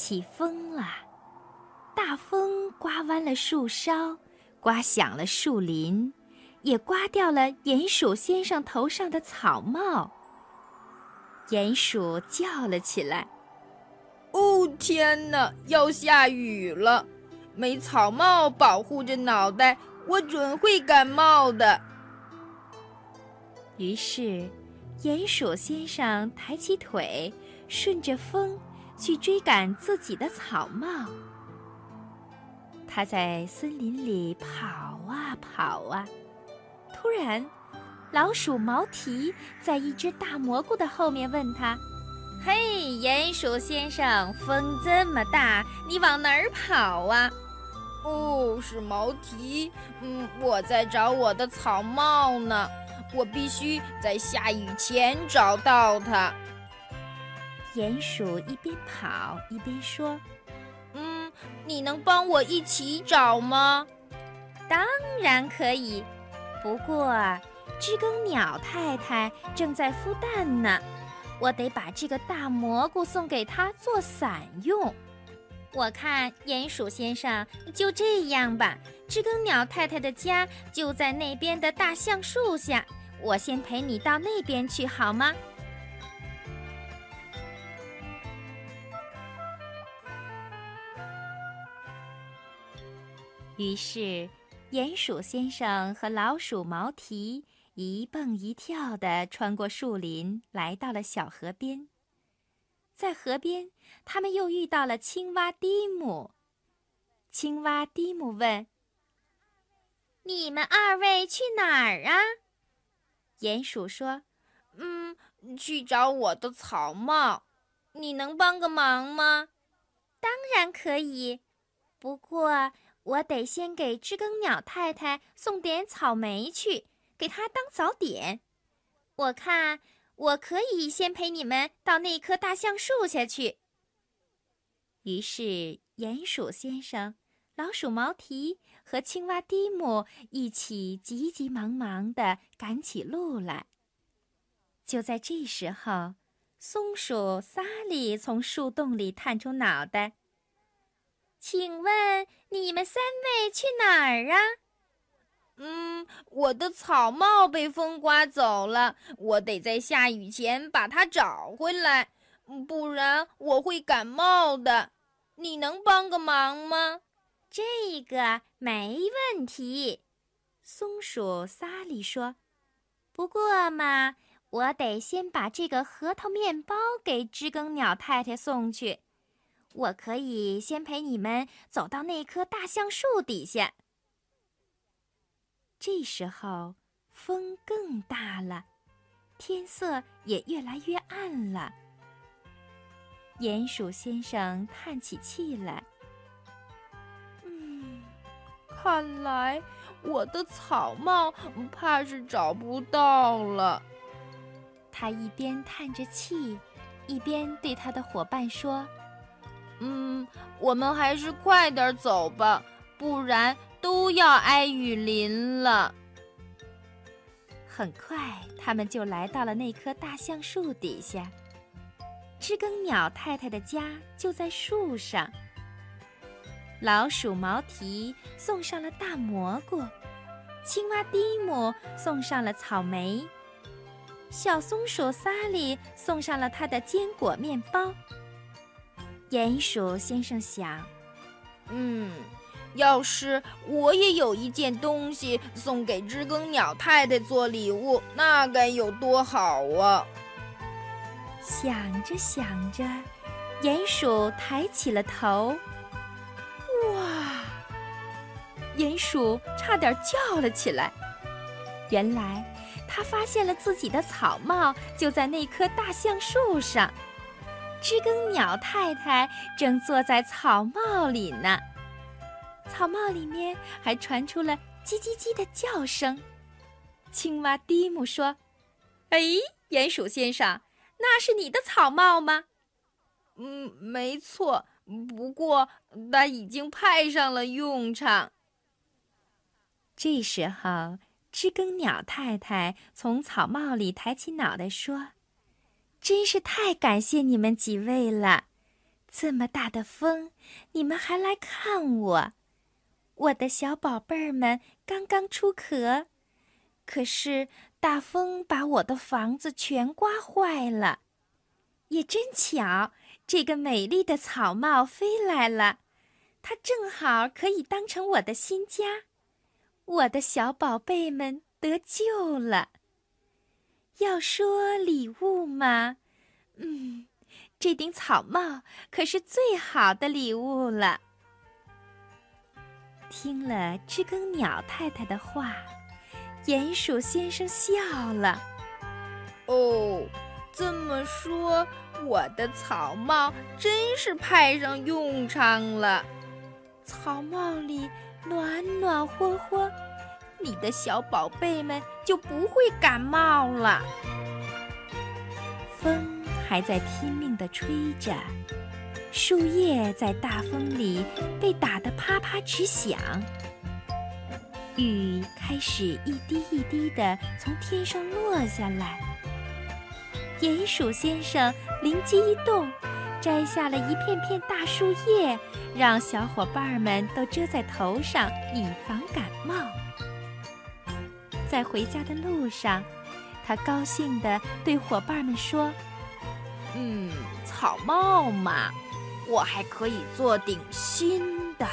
起风了，大风刮弯了树梢，刮响了树林，也刮掉了鼹鼠先生头上的草帽。鼹鼠叫了起来：“哦，天哪，要下雨了！没草帽保护着脑袋，我准会感冒的。”于是，鼹鼠先生抬起腿，顺着风。去追赶自己的草帽。他在森林里跑啊跑啊，突然，老鼠毛提在一只大蘑菇的后面问他：“嘿，鼹鼠先生，风这么大，你往哪儿跑啊？”“哦，是毛提。嗯，我在找我的草帽呢。我必须在下雨前找到它。”鼹鼠一边跑一边说：“嗯，你能帮我一起找吗？”“当然可以，不过知更鸟太太正在孵蛋呢，我得把这个大蘑菇送给她做伞用。我看鼹鼠先生就这样吧，知更鸟太太的家就在那边的大橡树下，我先陪你到那边去好吗？”于是，鼹鼠先生和老鼠毛提一蹦一跳地穿过树林，来到了小河边。在河边，他们又遇到了青蛙蒂姆。青蛙蒂姆问：“你们二位去哪儿啊？”鼹鼠说：“嗯，去找我的草帽。你能帮个忙吗？”“当然可以，不过……”我得先给知更鸟太太送点草莓去，给她当早点。我看我可以先陪你们到那棵大橡树下去。于是，鼹鼠先生、老鼠毛提和青蛙蒂姆一起急急忙忙地赶起路来。就在这时候，松鼠萨利从树洞里探出脑袋。请问你们三位去哪儿啊？嗯，我的草帽被风刮走了，我得在下雨前把它找回来，不然我会感冒的。你能帮个忙吗？这个没问题，松鼠萨利说。不过嘛，我得先把这个核桃面包给知更鸟太太送去。我可以先陪你们走到那棵大橡树底下。这时候风更大了，天色也越来越暗了。鼹鼠先生叹起气来：“嗯，看来我的草帽怕是找不到了。”他一边叹着气，一边对他的伙伴说。嗯，我们还是快点走吧，不然都要挨雨淋了。很快，他们就来到了那棵大橡树底下。知更鸟太太的家就在树上。老鼠毛提送上了大蘑菇，青蛙蒂姆送上了草莓，小松鼠萨利送上了它的坚果面包。鼹鼠先生想：“嗯，要是我也有一件东西送给知更鸟太太做礼物，那该有多好啊！”想着想着，鼹鼠抬起了头。哇！鼹鼠差点叫了起来。原来，他发现了自己的草帽就在那棵大橡树上。知更鸟太太正坐在草帽里呢，草帽里面还传出了叽叽叽的叫声。青蛙蒂姆说：“哎，鼹鼠先生，那是你的草帽吗？”“嗯，没错，不过它已经派上了用场。”这时候，知更鸟太太从草帽里抬起脑袋说。真是太感谢你们几位了！这么大的风，你们还来看我？我的小宝贝儿们刚刚出壳，可是大风把我的房子全刮坏了。也真巧，这个美丽的草帽飞来了，它正好可以当成我的新家。我的小宝贝们得救了。要说礼物嘛，嗯，这顶草帽可是最好的礼物了。听了知更鸟太太的话，鼹鼠先生笑了。哦。这么说，我的草帽真是派上用场了。草帽里暖暖和和，你的小宝贝们就不会感冒了。风还在拼命地吹着，树叶在大风里被打得啪啪直响，雨开始一滴一滴地从天上落下来。鼹鼠先生灵机一动，摘下了一片片大树叶，让小伙伴们都遮在头上，以防感冒。在回家的路上，他高兴地对伙伴们说：“嗯，草帽嘛，我还可以做顶新的。”